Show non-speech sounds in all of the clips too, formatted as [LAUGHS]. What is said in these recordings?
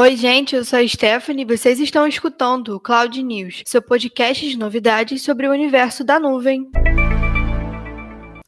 Oi, gente, eu sou a Stephanie e vocês estão escutando o Cloud News, seu podcast de novidades sobre o universo da nuvem.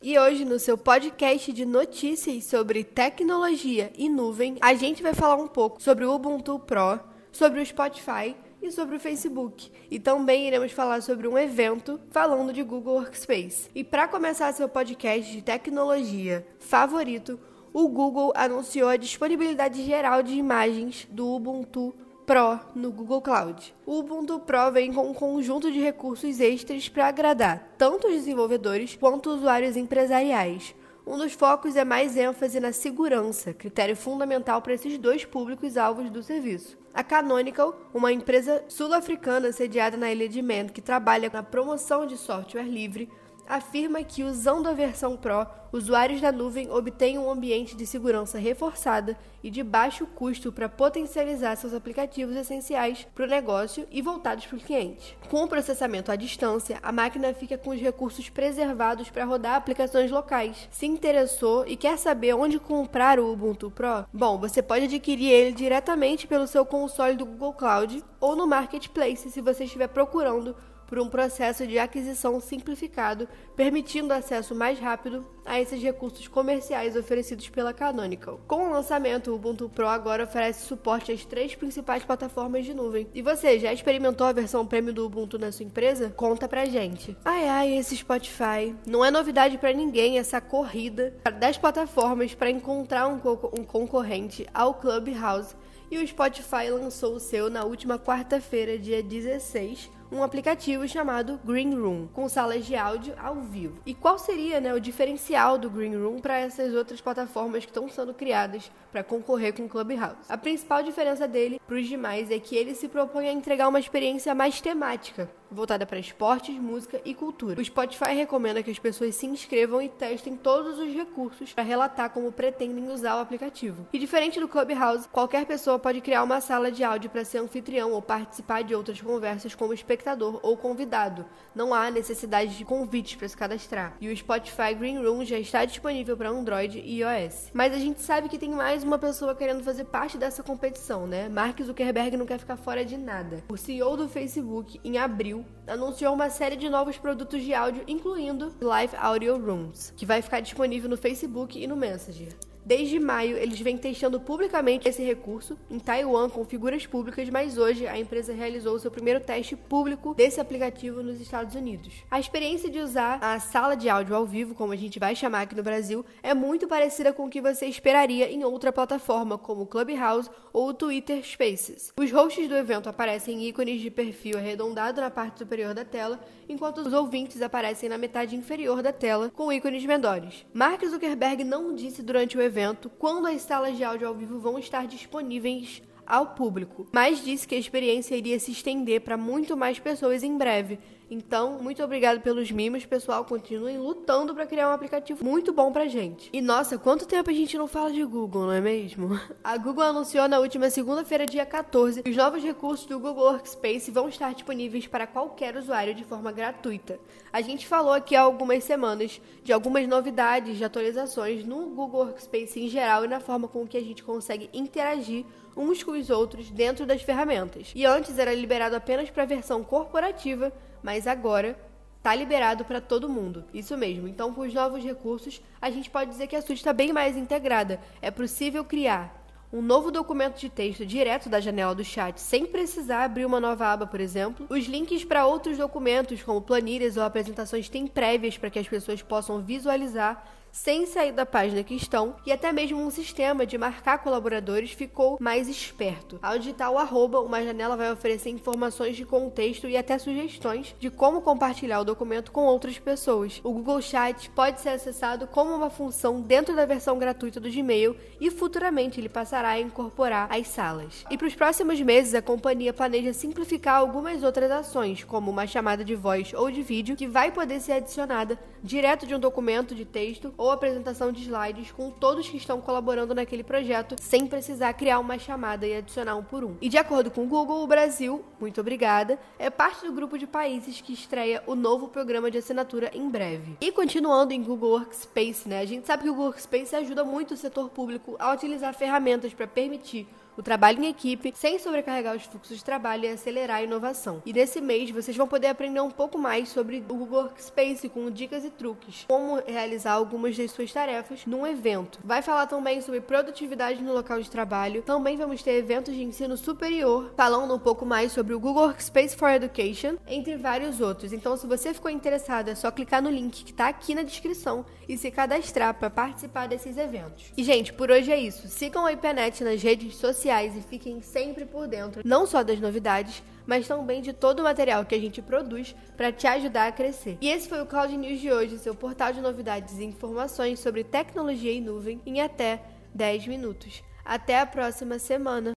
E hoje, no seu podcast de notícias sobre tecnologia e nuvem, a gente vai falar um pouco sobre o Ubuntu Pro, sobre o Spotify e sobre o Facebook. E também iremos falar sobre um evento falando de Google Workspace. E para começar seu podcast de tecnologia favorito, o Google anunciou a disponibilidade geral de imagens do Ubuntu Pro no Google Cloud. O Ubuntu Pro vem com um conjunto de recursos extras para agradar tanto os desenvolvedores quanto usuários empresariais. Um dos focos é mais ênfase na segurança, critério fundamental para esses dois públicos-alvos do serviço. A Canonical, uma empresa sul-africana sediada na ilha de Man que trabalha na promoção de software livre, afirma que, usando a versão Pro, usuários da nuvem obtêm um ambiente de segurança reforçada e de baixo custo para potencializar seus aplicativos essenciais para o negócio e voltados para o cliente. Com o processamento à distância, a máquina fica com os recursos preservados para rodar aplicações locais. Se interessou e quer saber onde comprar o Ubuntu Pro? Bom, você pode adquirir ele diretamente pelo seu console do Google Cloud ou no Marketplace se você estiver procurando por um processo de aquisição simplificado, permitindo acesso mais rápido a esses recursos comerciais oferecidos pela Canonical. Com o lançamento, o Ubuntu Pro agora oferece suporte às três principais plataformas de nuvem. E você, já experimentou a versão premium do Ubuntu na sua empresa? Conta pra gente. Ai ai, esse Spotify. Não é novidade para ninguém essa corrida das plataformas para encontrar um, co um concorrente ao Clubhouse e o Spotify lançou o seu na última quarta-feira, dia 16, um aplicativo chamado Green Room, com salas de áudio ao vivo. E qual seria né, o diferencial do Green Room para essas outras plataformas que estão sendo criadas para concorrer com o Clubhouse? A principal diferença dele para os demais é que ele se propõe a entregar uma experiência mais temática, voltada para esportes, música e cultura. O Spotify recomenda que as pessoas se inscrevam e testem todos os recursos para relatar como pretendem usar o aplicativo. E diferente do Clubhouse, qualquer pessoa pode criar uma sala de áudio para ser anfitrião ou participar de outras conversas como espectador ou convidado. Não há necessidade de convites para se cadastrar. E o Spotify Green Room já está disponível para Android e iOS. Mas a gente sabe que tem mais uma pessoa querendo fazer parte dessa competição, né? Mark Zuckerberg não quer ficar fora de nada. O CEO do Facebook, em abril, anunciou uma série de novos produtos de áudio, incluindo Live Audio Rooms, que vai ficar disponível no Facebook e no Messenger. Desde maio, eles vêm testando publicamente esse recurso em Taiwan com figuras públicas, mas hoje a empresa realizou seu primeiro teste público desse aplicativo nos Estados Unidos. A experiência de usar a sala de áudio ao vivo, como a gente vai chamar aqui no Brasil, é muito parecida com o que você esperaria em outra plataforma, como o Clubhouse ou o Twitter Spaces. Os hosts do evento aparecem ícones de perfil arredondado na parte superior da tela, enquanto os ouvintes aparecem na metade inferior da tela, com ícones menores. Mark Zuckerberg não disse durante o evento evento quando as salas de áudio ao vivo vão estar disponíveis ao público, mas disse que a experiência iria se estender para muito mais pessoas em breve, então, muito obrigado pelos mimos, pessoal. Continuem lutando para criar um aplicativo muito bom pra gente. E nossa, quanto tempo a gente não fala de Google, não é mesmo? [LAUGHS] A Google anunciou na última segunda-feira, dia 14, que os novos recursos do Google Workspace vão estar disponíveis para qualquer usuário de forma gratuita. A gente falou aqui há algumas semanas de algumas novidades de atualizações no Google Workspace em geral e na forma com que a gente consegue interagir uns com os outros dentro das ferramentas. E antes era liberado apenas para a versão corporativa mas agora está liberado para todo mundo. Isso mesmo. Então, com os novos recursos, a gente pode dizer que a suite está bem mais integrada. É possível criar um novo documento de texto direto da janela do chat, sem precisar abrir uma nova aba, por exemplo. Os links para outros documentos, como planilhas ou apresentações, têm prévias para que as pessoas possam visualizar sem sair da página que estão, e até mesmo um sistema de marcar colaboradores ficou mais esperto. Ao digitar o arroba, uma janela vai oferecer informações de contexto e até sugestões de como compartilhar o documento com outras pessoas. O Google Chat pode ser acessado como uma função dentro da versão gratuita do Gmail e futuramente ele passará a incorporar as salas. E para os próximos meses, a companhia planeja simplificar algumas outras ações, como uma chamada de voz ou de vídeo, que vai poder ser adicionada direto de um documento de texto ou apresentação de slides com todos que estão colaborando naquele projeto, sem precisar criar uma chamada e adicionar um por um. E de acordo com o Google, o Brasil, muito obrigada, é parte do grupo de países que estreia o novo programa de assinatura em breve. E continuando em Google Workspace, né? A gente sabe que o Google Workspace ajuda muito o setor público a utilizar ferramentas para permitir o trabalho em equipe, sem sobrecarregar os fluxos de trabalho e acelerar a inovação. E nesse mês vocês vão poder aprender um pouco mais sobre o Google Workspace com dicas e truques, como realizar algumas das suas tarefas num evento. Vai falar também sobre produtividade no local de trabalho. Também vamos ter eventos de ensino superior, falando um pouco mais sobre o Google Workspace for Education, entre vários outros. Então, se você ficou interessado, é só clicar no link que está aqui na descrição e se cadastrar para participar desses eventos. E, gente, por hoje é isso. Sigam a IPNET nas redes sociais sociais e fiquem sempre por dentro, não só das novidades, mas também de todo o material que a gente produz para te ajudar a crescer. E esse foi o Cloud News de hoje, seu portal de novidades e informações sobre tecnologia e nuvem em até 10 minutos. Até a próxima semana!